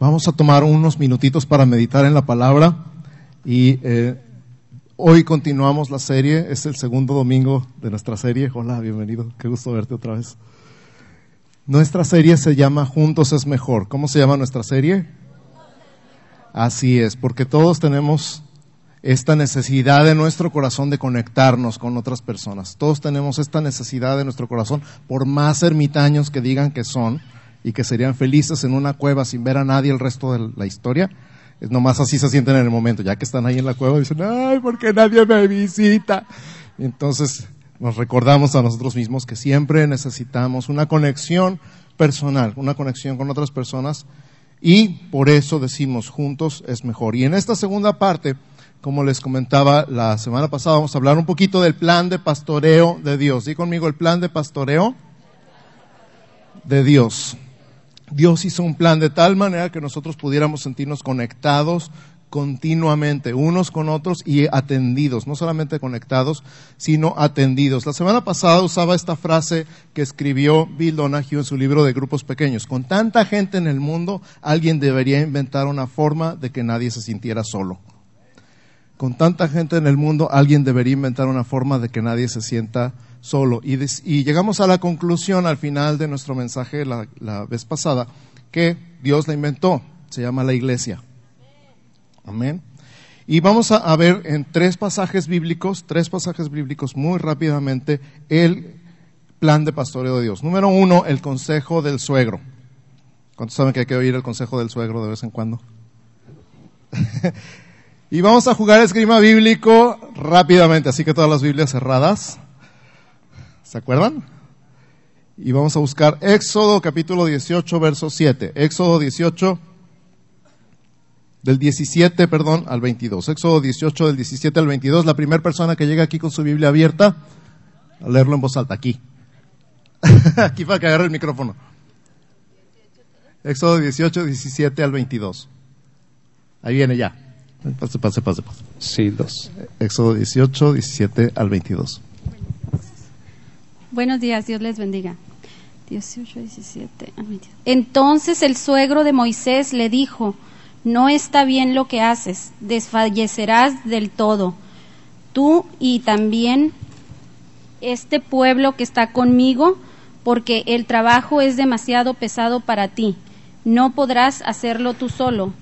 Vamos a tomar unos minutitos para meditar en la palabra y eh, hoy continuamos la serie. Es el segundo domingo de nuestra serie. Hola, bienvenido. Qué gusto verte otra vez. Nuestra serie se llama Juntos es mejor. ¿Cómo se llama nuestra serie? Así es, porque todos tenemos esta necesidad de nuestro corazón de conectarnos con otras personas. Todos tenemos esta necesidad de nuestro corazón, por más ermitaños que digan que son y que serían felices en una cueva sin ver a nadie el resto de la historia. Es nomás así se sienten en el momento, ya que están ahí en la cueva, dicen, ay, porque nadie me visita. entonces nos recordamos a nosotros mismos que siempre necesitamos una conexión personal, una conexión con otras personas y por eso decimos juntos es mejor. Y en esta segunda parte, como les comentaba la semana pasada, vamos a hablar un poquito del plan de pastoreo de Dios. Dí conmigo el plan de pastoreo de Dios. Dios hizo un plan de tal manera que nosotros pudiéramos sentirnos conectados continuamente, unos con otros y atendidos, no solamente conectados, sino atendidos. La semana pasada usaba esta frase que escribió Bill Donahue en su libro de grupos pequeños. Con tanta gente en el mundo, alguien debería inventar una forma de que nadie se sintiera solo. Con tanta gente en el mundo, alguien debería inventar una forma de que nadie se sienta solo. Y, llegamos a la conclusión al final de nuestro mensaje la, la vez pasada, que Dios la inventó, se llama la iglesia. Amén. Y vamos a, ver en tres pasajes bíblicos, tres pasajes bíblicos muy rápidamente, el plan de pastoreo de Dios. Número uno, el consejo del suegro. ¿Cuántos saben que hay que oír el consejo del suegro de vez en cuando? y vamos a jugar esgrima bíblico rápidamente, así que todas las Biblias cerradas. ¿Se acuerdan? Y vamos a buscar Éxodo capítulo 18, verso 7. Éxodo 18, del 17, perdón, al 22. Éxodo 18, del 17 al 22. La primera persona que llega aquí con su Biblia abierta, a leerlo en voz alta, aquí. aquí para que agarre el micrófono. Éxodo 18, 17 al 22. Ahí viene ya. Pase, pase, pase, pase. Sí, dos. Éxodo 18, 17 al 22. Buenos días, Dios les bendiga. 18, 17. Entonces el suegro de Moisés le dijo, no está bien lo que haces, desfallecerás del todo. Tú y también este pueblo que está conmigo, porque el trabajo es demasiado pesado para ti. No podrás hacerlo tú solo.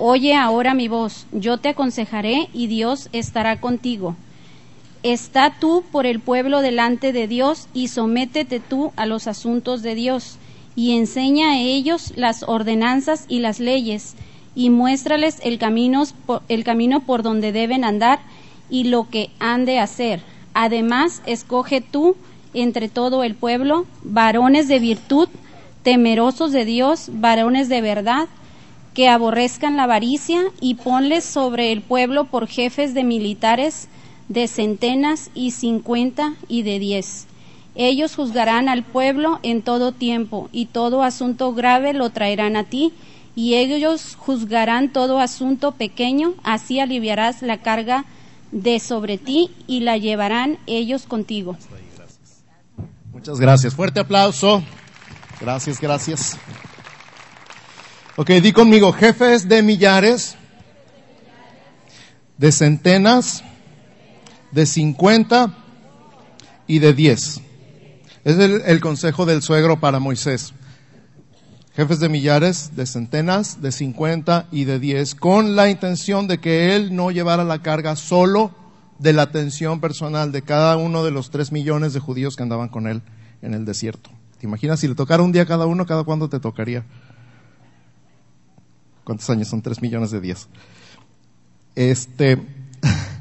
Oye ahora mi voz, yo te aconsejaré y Dios estará contigo. Está tú por el pueblo delante de Dios y sométete tú a los asuntos de Dios y enseña a ellos las ordenanzas y las leyes y muéstrales el camino, el camino por donde deben andar y lo que han de hacer. Además, escoge tú entre todo el pueblo varones de virtud, temerosos de Dios, varones de verdad, que aborrezcan la avaricia y ponles sobre el pueblo por jefes de militares de centenas y cincuenta y de diez. Ellos juzgarán al pueblo en todo tiempo, y todo asunto grave lo traerán a ti, y ellos juzgarán todo asunto pequeño, así aliviarás la carga de sobre ti y la llevarán ellos contigo. Muchas gracias. Fuerte aplauso. Gracias, gracias. Ok, di conmigo, jefes de millares, de centenas, de 50 y de 10. Es el, consejo del suegro para Moisés. Jefes de millares, de centenas, de 50 y de 10, con la intención de que él no llevara la carga solo de la atención personal de cada uno de los tres millones de judíos que andaban con él en el desierto. ¿Te imaginas si le tocara un día a cada uno, cada cuándo te tocaría? ¿Cuántos años son tres millones de diez? Este,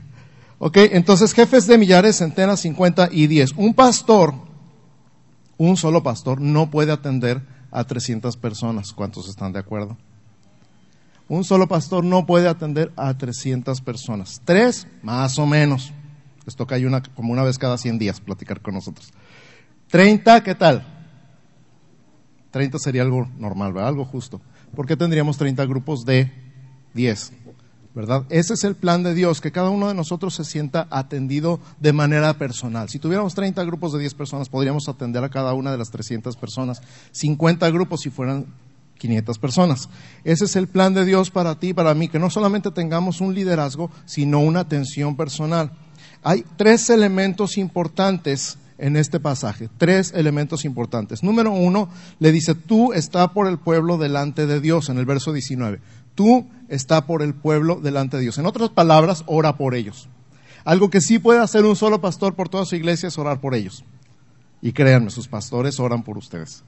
Ok, entonces jefes de millares, centenas, cincuenta y diez. Un pastor, un solo pastor, no puede atender a 300 personas. ¿Cuántos están de acuerdo? Un solo pastor no puede atender a 300 personas. Tres, más o menos. Les toca una, como una vez cada 100 días platicar con nosotros. 30, ¿qué tal? 30 sería algo normal, ¿verdad? Algo justo. ¿Por qué tendríamos 30 grupos de 10? ¿Verdad? Ese es el plan de Dios, que cada uno de nosotros se sienta atendido de manera personal. Si tuviéramos 30 grupos de 10 personas, podríamos atender a cada una de las 300 personas. 50 grupos si fueran 500 personas. Ese es el plan de Dios para ti y para mí, que no solamente tengamos un liderazgo, sino una atención personal. Hay tres elementos importantes en este pasaje, tres elementos importantes. Número uno, le dice, tú está por el pueblo delante de Dios, en el verso 19. Tú está por el pueblo delante de Dios. En otras palabras, ora por ellos. Algo que sí puede hacer un solo pastor por toda su iglesia es orar por ellos. Y créanme, sus pastores oran por ustedes.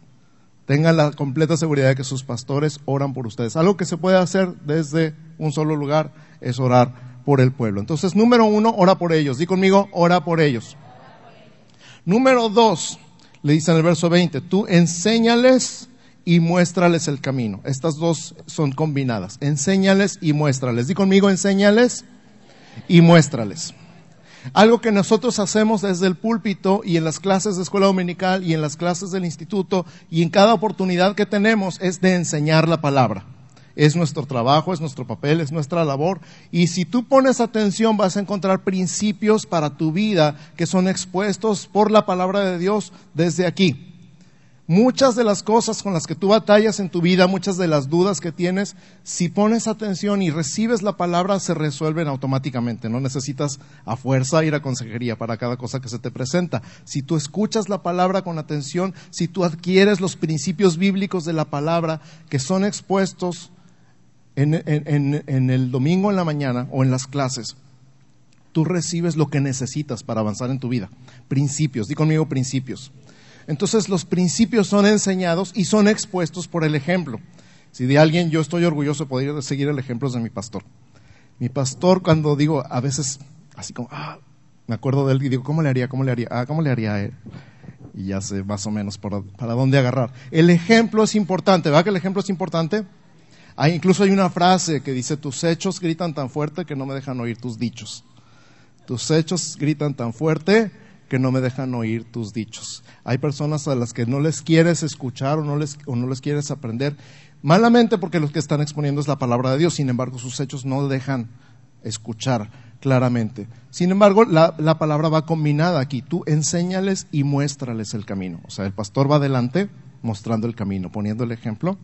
Tengan la completa seguridad de que sus pastores oran por ustedes. Algo que se puede hacer desde un solo lugar es orar por el pueblo. Entonces, número uno, ora por ellos. Di conmigo, ora por ellos. Número dos, le dice en el verso 20, tú enséñales y muéstrales el camino. Estas dos son combinadas. Enséñales y muéstrales. Di conmigo, enséñales y muéstrales. Algo que nosotros hacemos desde el púlpito y en las clases de escuela dominical y en las clases del instituto y en cada oportunidad que tenemos es de enseñar la palabra. Es nuestro trabajo, es nuestro papel, es nuestra labor. Y si tú pones atención vas a encontrar principios para tu vida que son expuestos por la palabra de Dios desde aquí. Muchas de las cosas con las que tú batallas en tu vida, muchas de las dudas que tienes, si pones atención y recibes la palabra, se resuelven automáticamente. No necesitas a fuerza ir a consejería para cada cosa que se te presenta. Si tú escuchas la palabra con atención, si tú adquieres los principios bíblicos de la palabra que son expuestos en, el domingo en la mañana o en las clases, tú recibes lo que necesitas para avanzar en tu vida. Principios, di conmigo principios. Entonces los principios son enseñados y son expuestos por el ejemplo. Si de alguien yo estoy orgulloso de poder seguir el ejemplo de mi pastor. Mi pastor cuando digo, a veces así como, ah, me acuerdo de él y digo, ¿cómo le haría? ¿Cómo le haría? Ah, ¿cómo le haría a él? Y ya sé más o menos para, dónde agarrar. El ejemplo es importante, ¿verdad que el ejemplo es importante? Hay, incluso hay una frase que dice, tus hechos gritan tan fuerte que no me dejan oír tus dichos. Tus hechos gritan tan fuerte que no me dejan oír tus dichos. Hay personas a las que no les quieres escuchar o no les, o no les quieres aprender, malamente porque lo que están exponiendo es la palabra de Dios, sin embargo sus hechos no dejan escuchar claramente. Sin embargo, la, la palabra va combinada aquí, tú enséñales y muéstrales el camino. O sea, el pastor va adelante mostrando el camino, poniendo el ejemplo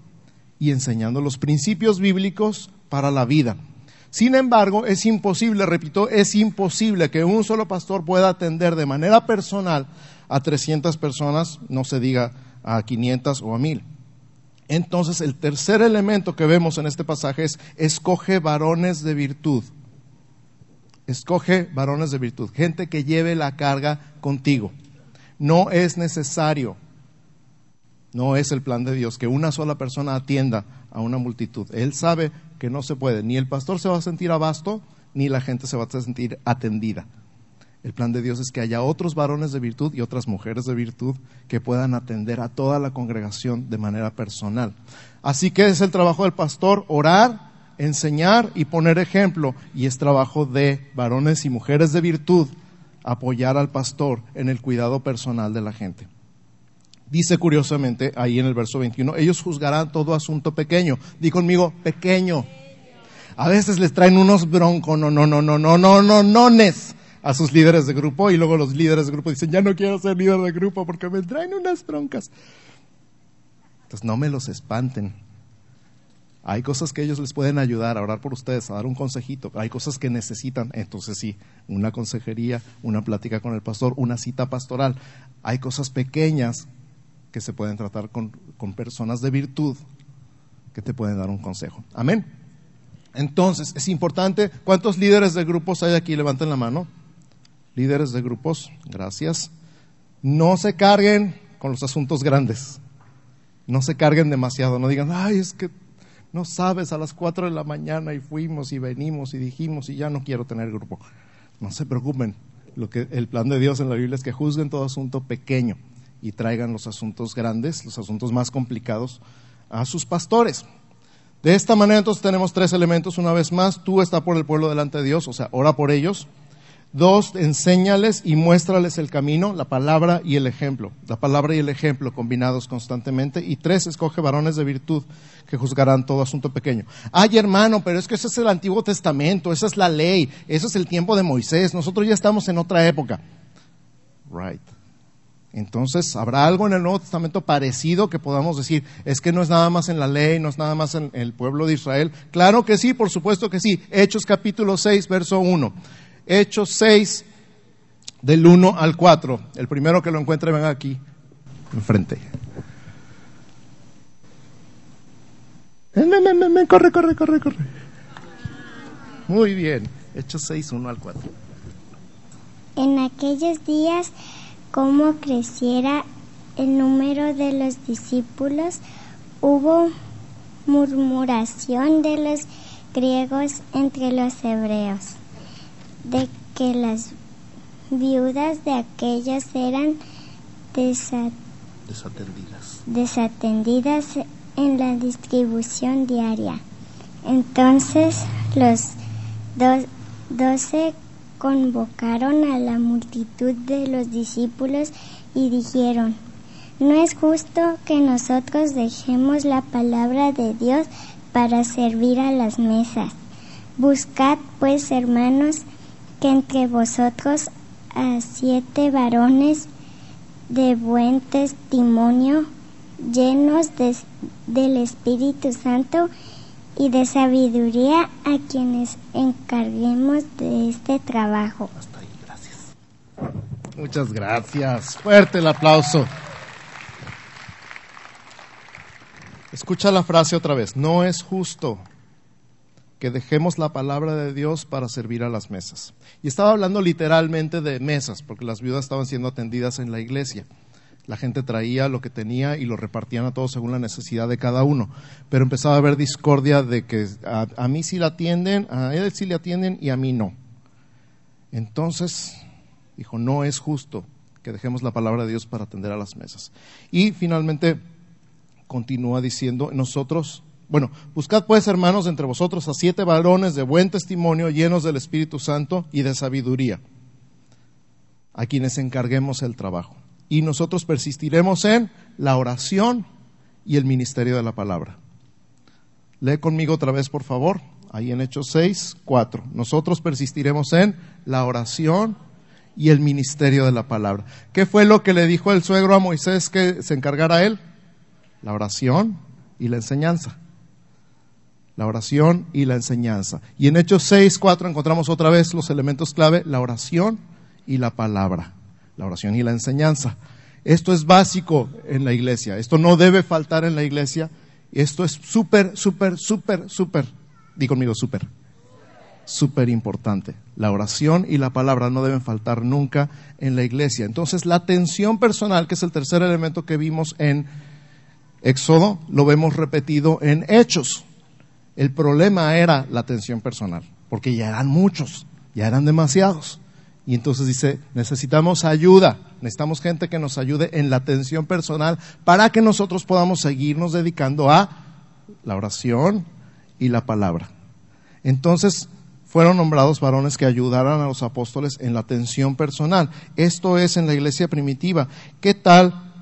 y enseñando los principios bíblicos para la vida. Sin embargo, es imposible, repito, es imposible que un solo pastor pueda atender de manera personal a 300 personas, no se diga a 500 o a 1000. Entonces, el tercer elemento que vemos en este pasaje es escoge varones de virtud. Escoge varones de virtud, gente que lleve la carga contigo. No es necesario, no es el plan de Dios que una sola persona atienda a una multitud. Él sabe que no se puede. Ni el pastor se va a sentir abasto, ni la gente se va a sentir atendida. El plan de Dios es que haya otros varones de virtud y otras mujeres de virtud que puedan atender a toda la congregación de manera personal. Así que es el trabajo del pastor orar, enseñar y poner ejemplo. Y es trabajo de varones y mujeres de virtud apoyar al pastor en el cuidado personal de la gente. Dice curiosamente ahí en el verso 21, ellos juzgarán todo asunto pequeño. Di conmigo, pequeño. A veces les traen unos broncos, no, no, no, no, no, no, no, nones a sus líderes de grupo y luego los líderes de grupo dicen, ya no quiero ser líder de grupo porque me traen unas broncas. Entonces no me los espanten. Hay cosas que ellos les pueden ayudar a orar por ustedes, a dar un consejito. Hay cosas que necesitan, entonces sí, una consejería, una plática con el pastor, una cita pastoral. Hay cosas pequeñas que se pueden tratar con, personas de virtud que te pueden dar un consejo. Amén. Entonces, es importante, ¿cuántos líderes de grupos hay aquí? Levanten la mano. Líderes de grupos, gracias. No se carguen con los asuntos grandes. No se carguen demasiado. No digan, ay, es que no sabes, a las cuatro de la mañana y fuimos y venimos y dijimos y ya no quiero tener grupo. No se preocupen. Lo que el plan de Dios en la Biblia es que juzguen todo asunto pequeño y traigan los asuntos grandes, los asuntos más complicados a sus pastores. De esta manera entonces tenemos tres elementos. Una vez más, tú estás por el pueblo delante de Dios, o sea, ora por ellos. Dos, enséñales y muéstrales el camino, la palabra y el ejemplo. La palabra y el ejemplo combinados constantemente. Y tres, escoge varones de virtud que juzgarán todo asunto pequeño. Ay, hermano, pero es que ese es el Antiguo Testamento, esa es la ley, ese es el tiempo de Moisés. Nosotros ya estamos en otra época. Right. Entonces, ¿habrá algo en el Nuevo Testamento parecido que podamos decir, es que no es nada más en la ley, no es nada más en el pueblo de Israel? Claro que sí, por supuesto que sí. Hechos capítulo 6, verso 1. Hechos 6, del 1 al 4. El primero que lo encuentre, venga aquí, enfrente. Ven, corre, corre, corre, corre. Muy bien. Hechos 6, 1 al 4. En aquellos días como creciera el número de los discípulos, hubo murmuración de los griegos entre los hebreos, de que las viudas de aquellos eran desatendidas. desatendidas en la distribución diaria. Entonces los doce convocaron a la multitud de los discípulos y dijeron, no es justo que nosotros dejemos la palabra de Dios para servir a las mesas. Buscad pues, hermanos, que entre vosotros a siete varones de buen testimonio, llenos del Espíritu Santo y de sabiduría a quienes encarguemos de este trabajo. Hasta ahí, gracias. Muchas gracias. Fuerte el aplauso. Escucha la frase otra vez. No es justo que dejemos la palabra de Dios para servir a las mesas. Y estaba hablando literalmente de mesas, porque las viudas estaban siendo atendidas en la iglesia la gente traía lo que tenía y lo repartían a todos según la necesidad de cada uno. Pero empezaba a haber discordia de que a, mí sí la atienden, a él sí le atienden y a mí no. Entonces, dijo, no es justo que dejemos la palabra de Dios para atender a las mesas. Y finalmente continúa diciendo, nosotros, bueno, buscad pues hermanos entre vosotros a siete varones de buen testimonio, llenos del Espíritu Santo y de sabiduría, a quienes encarguemos el trabajo y nosotros persistiremos en la oración y el ministerio de la palabra. Lee conmigo otra vez, por favor, ahí en Hechos 6, 4. Nosotros persistiremos en la oración y el ministerio de la palabra. ¿Qué fue lo que le dijo el suegro a Moisés que se encargara él? La oración y la enseñanza. La oración y la enseñanza. Y en Hechos 6, 4 encontramos otra vez los elementos clave, la oración y la palabra la oración y la enseñanza. Esto es básico en la iglesia, esto no debe faltar en la iglesia, esto es súper, súper, súper, súper, di conmigo súper, súper importante. La oración y la palabra no deben faltar nunca en la iglesia. Entonces, la atención personal, que es el tercer elemento que vimos en Éxodo, lo vemos repetido en Hechos. El problema era la atención personal, porque ya eran muchos, ya eran demasiados. Y entonces dice, necesitamos ayuda, necesitamos gente que nos ayude en la atención personal para que nosotros podamos seguirnos dedicando a la oración y la palabra. Entonces fueron nombrados varones que ayudaran a los apóstoles en la atención personal. Esto es en la iglesia primitiva. ¿Qué tal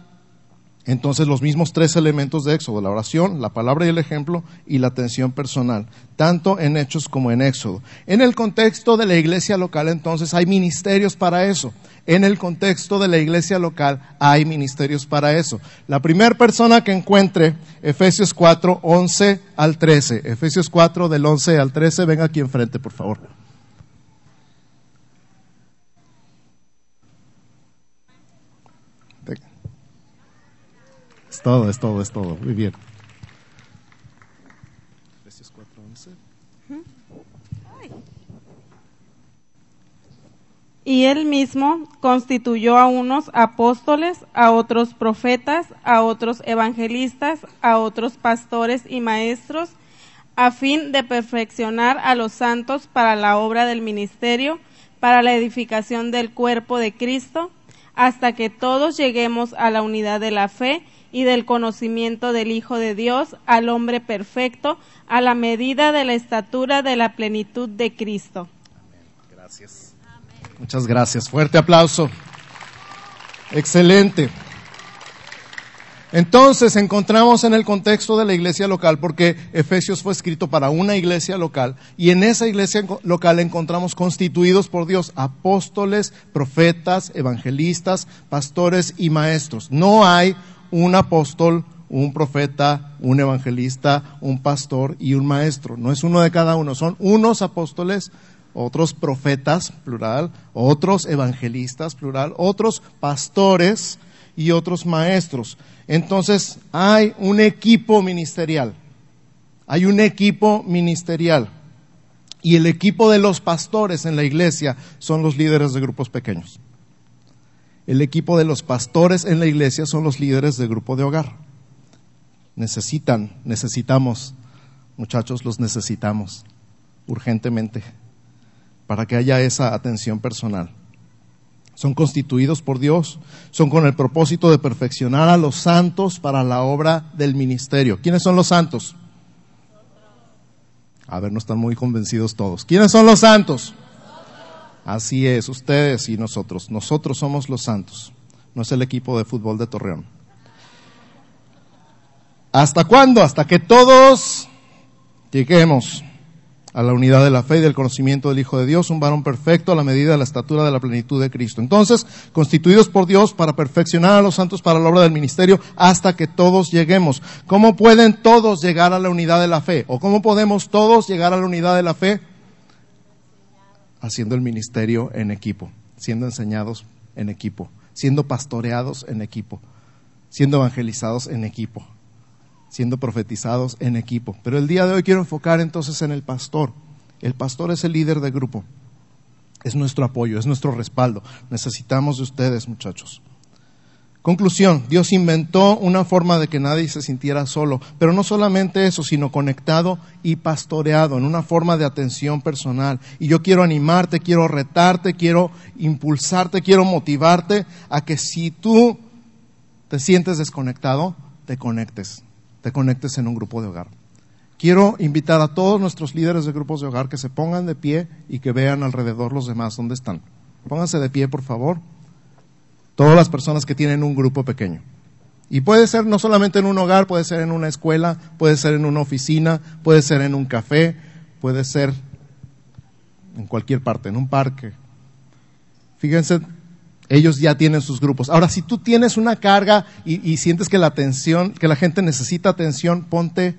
entonces los mismos tres elementos de Éxodo, la oración, la palabra y el ejemplo y la atención personal, tanto en Hechos como en Éxodo. En el contexto de la iglesia local entonces hay ministerios para eso. En el contexto de la iglesia local hay ministerios para eso. La primera persona que encuentre Efesios 4, 11 al 13, Efesios 4 del 11 al 13, venga aquí enfrente por favor. Es todo, es todo, es todo. Muy bien. Y él mismo constituyó a unos apóstoles, a otros profetas, a otros evangelistas, a otros pastores y maestros, a fin de perfeccionar a los santos para la obra del ministerio, para la edificación del cuerpo de Cristo, hasta que todos lleguemos a la unidad de la fe y del conocimiento del Hijo de Dios al hombre perfecto, a la medida de la estatura de la plenitud de Cristo. Gracias. Muchas gracias. Fuerte aplauso. Excelente. Entonces encontramos en el contexto de la iglesia local, porque Efesios fue escrito para una iglesia local, y en esa iglesia local encontramos constituidos por Dios apóstoles, profetas, evangelistas, pastores y maestros. No hay un apóstol, un profeta, un evangelista, un pastor y un maestro. No es uno de cada uno, son unos apóstoles, otros profetas, plural, otros evangelistas, plural, otros pastores y otros maestros. Entonces hay un equipo ministerial, hay un equipo ministerial. Y el equipo de los pastores en la iglesia son los líderes de grupos pequeños. El equipo de los pastores en la iglesia son los líderes de grupo de hogar. Necesitan, necesitamos, muchachos, los necesitamos urgentemente para que haya esa atención personal son constituidos por Dios, son con el propósito de perfeccionar a los santos para la obra del ministerio. ¿Quiénes son los santos? A ver, no están muy convencidos todos. ¿Quiénes son los santos? Así es, ustedes y nosotros. Nosotros somos los santos. No es el equipo de fútbol de Torreón. ¿Hasta cuándo? Hasta que todos lleguemos a la unidad de la fe y del conocimiento del Hijo de Dios, un varón perfecto a la medida de la estatura de la plenitud de Cristo. Entonces, constituidos por Dios para perfeccionar a los santos para la obra del ministerio hasta que todos lleguemos. ¿Cómo pueden todos llegar a la unidad de la fe? ¿O cómo podemos todos llegar a la unidad de la fe? Haciendo el ministerio en equipo, siendo enseñados en equipo, siendo pastoreados en equipo, siendo evangelizados en equipo siendo profetizados en equipo. Pero el día de hoy quiero enfocar entonces en el pastor. El pastor es el líder de grupo. Es nuestro apoyo, es nuestro respaldo. Necesitamos de ustedes, muchachos. Conclusión, Dios inventó una forma de que nadie se sintiera solo, pero no solamente eso, sino conectado y pastoreado en una forma de atención personal. Y yo quiero animarte, quiero retarte, quiero impulsarte, quiero motivarte a que si tú te sientes desconectado, te conectes te conectes en un grupo de hogar. Quiero invitar a todos nuestros líderes de grupos de hogar que se pongan de pie y que vean alrededor los demás dónde están. Pónganse de pie, por favor. Todas las personas que tienen un grupo pequeño. Y puede ser no solamente en un hogar, puede ser en una escuela, puede ser en una oficina, puede ser en un café, puede ser en cualquier parte, en un parque. Fíjense ellos ya tienen sus grupos. Ahora, si tú tienes una carga y, sientes que la atención, que la gente necesita atención, ponte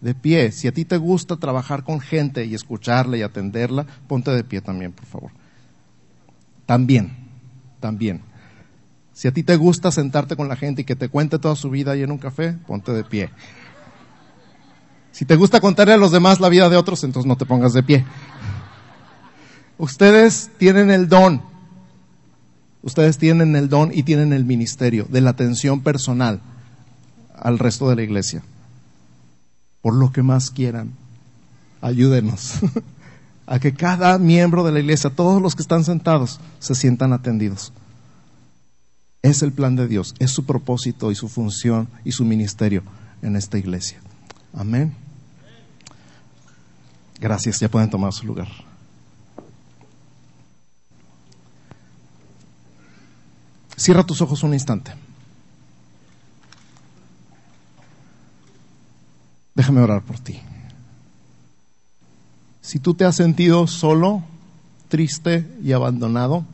de pie. Si a ti te gusta trabajar con gente y escucharla y atenderla, ponte de pie también, por favor. También, también. Si a ti te gusta sentarte con la gente y que te cuente toda su vida ahí en un café, ponte de pie. Si te gusta contarle a los demás la vida de otros, entonces no te pongas de pie. Ustedes tienen el don Ustedes tienen el don y tienen el ministerio de la atención personal al resto de la iglesia. Por lo que más quieran, ayúdenos a que cada miembro de la iglesia, todos los que están sentados, se sientan atendidos. Es el plan de Dios, es su propósito y su función y su ministerio en esta iglesia. Amén. Gracias, ya pueden tomar su lugar. Cierra tus ojos un instante. Déjame orar por ti. Si tú te has sentido solo, triste y abandonado,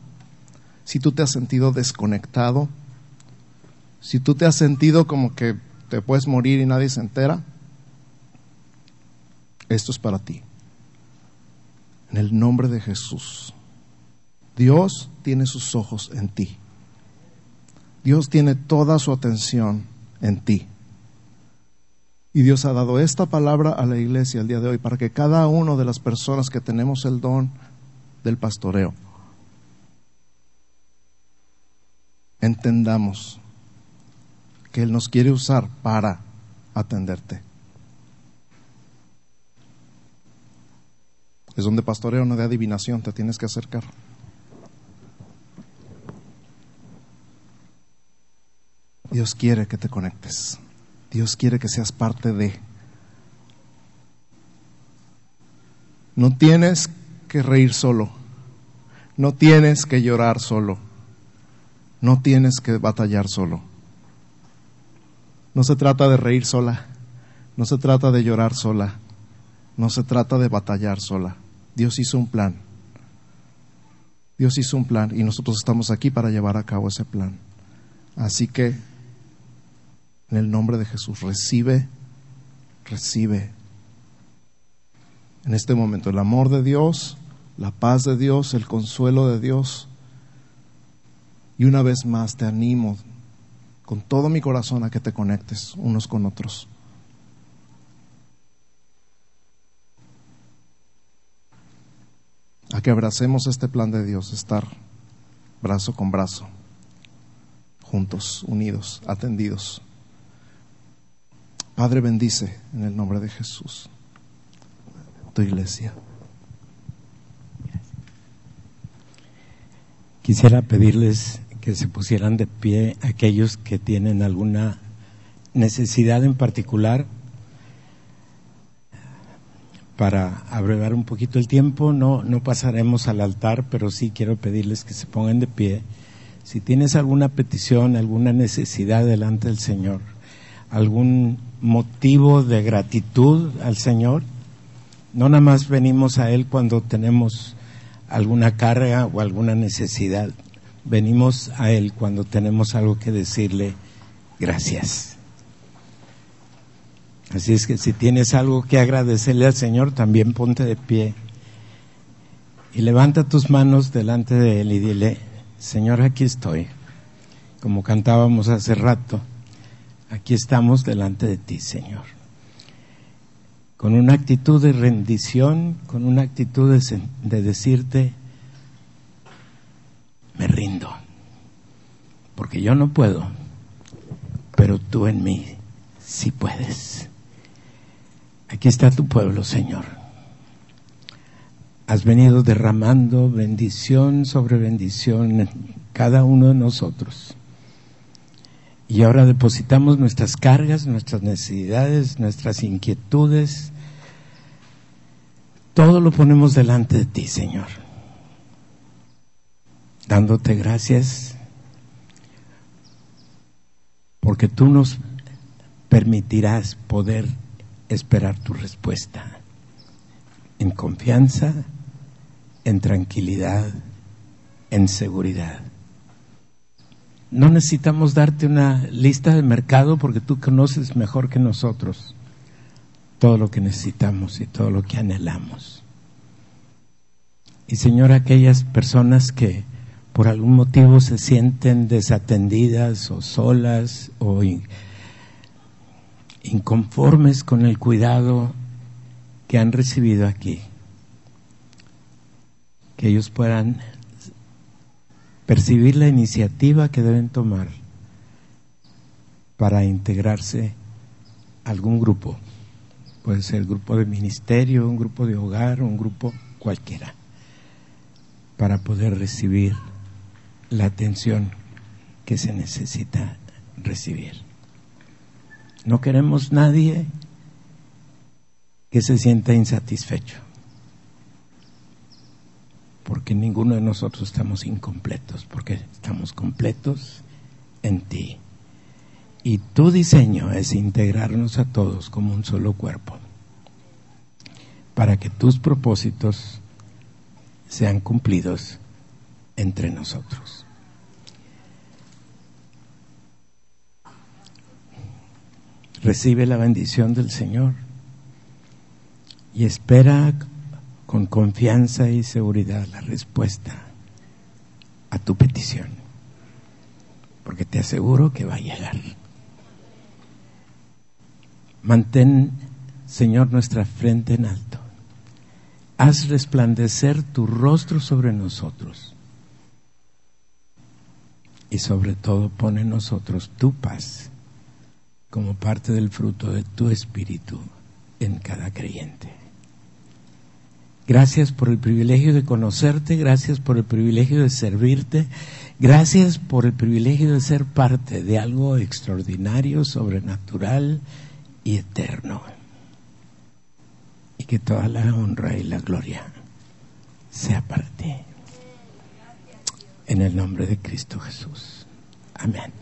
si tú te has sentido desconectado, si tú te has sentido como que te puedes morir y nadie se entera, esto es para ti. En el nombre de Jesús, Dios tiene sus ojos en ti. Dios tiene toda su atención en ti. Y Dios ha dado esta palabra a la iglesia el día de hoy para que cada una de las personas que tenemos el don del pastoreo entendamos que Él nos quiere usar para atenderte. Es donde pastoreo no de adivinación, te tienes que acercar. Dios quiere que te conectes. Dios quiere que seas parte de. No tienes que reír solo. No tienes que llorar solo. No tienes que batallar solo. No se trata de reír sola, no se trata de llorar sola, no se trata de batallar sola. Dios hizo un plan. Dios hizo un plan y nosotros estamos aquí para llevar a cabo ese plan. Así que, en el nombre de Jesús, recibe, recibe en este momento el amor de Dios, la paz de Dios, el consuelo de Dios. Y una vez más te animo con todo mi corazón a que te conectes unos con otros. A que abracemos este plan de Dios, estar brazo con brazo, juntos, unidos, atendidos. Padre, bendice en el nombre de Jesús tu iglesia. Quisiera pedirles que se pusieran de pie aquellos que tienen alguna necesidad en particular para abrevar un poquito el tiempo. No, no pasaremos al altar, pero sí quiero pedirles que se pongan de pie. Si tienes alguna petición, alguna necesidad delante del Señor, algún motivo de gratitud al Señor, no nada más venimos a Él cuando tenemos alguna carga o alguna necesidad. Venimos a Él cuando tenemos algo que decirle gracias. Así es que si tienes algo que agradecerle al Señor, también ponte de pie y levanta tus manos delante de Él y dile, Señor, aquí estoy. Como cantábamos hace rato, aquí estamos delante de ti, Señor con una actitud de rendición, con una actitud de, decirte, me rindo, porque yo no puedo, pero tú en mí sí puedes. Aquí está tu pueblo, Señor. Has venido derramando bendición sobre bendición en cada uno de nosotros. Y ahora depositamos nuestras cargas, nuestras necesidades, nuestras inquietudes, todo lo ponemos delante de ti, Señor. Dándote gracias porque tú nos permitirás poder esperar tu respuesta en confianza, en tranquilidad, en seguridad. No necesitamos darte una lista de mercado porque tú conoces mejor que nosotros todo lo que necesitamos y todo lo que anhelamos. Y Señor, aquellas personas que por algún motivo se sienten desatendidas o solas o inconformes con el cuidado que han recibido aquí, que ellos puedan percibir la iniciativa que deben tomar para integrarse a algún grupo puede ser grupo de ministerio, un grupo de hogar, un grupo cualquiera, para poder recibir la atención que se necesita recibir. No queremos nadie que se sienta insatisfecho, porque ninguno de nosotros estamos incompletos, porque estamos completos en ti. Y tu diseño es integrarnos a todos como un solo cuerpo, para que tus propósitos sean cumplidos entre nosotros. Recibe la bendición del Señor y espera con confianza y seguridad la respuesta a tu petición, porque te aseguro que va a llegar. Mantén, Señor, nuestra frente en alto. Haz resplandecer tu rostro sobre nosotros. Y sobre todo pone en nosotros tu paz como parte del fruto de tu espíritu en cada creyente. Gracias por el privilegio de conocerte, gracias por el privilegio de servirte, gracias por el privilegio de ser parte de algo extraordinario, sobrenatural, y eterno. Y que toda la honra y la gloria sea para ti. En el nombre de Cristo Jesús. Amén.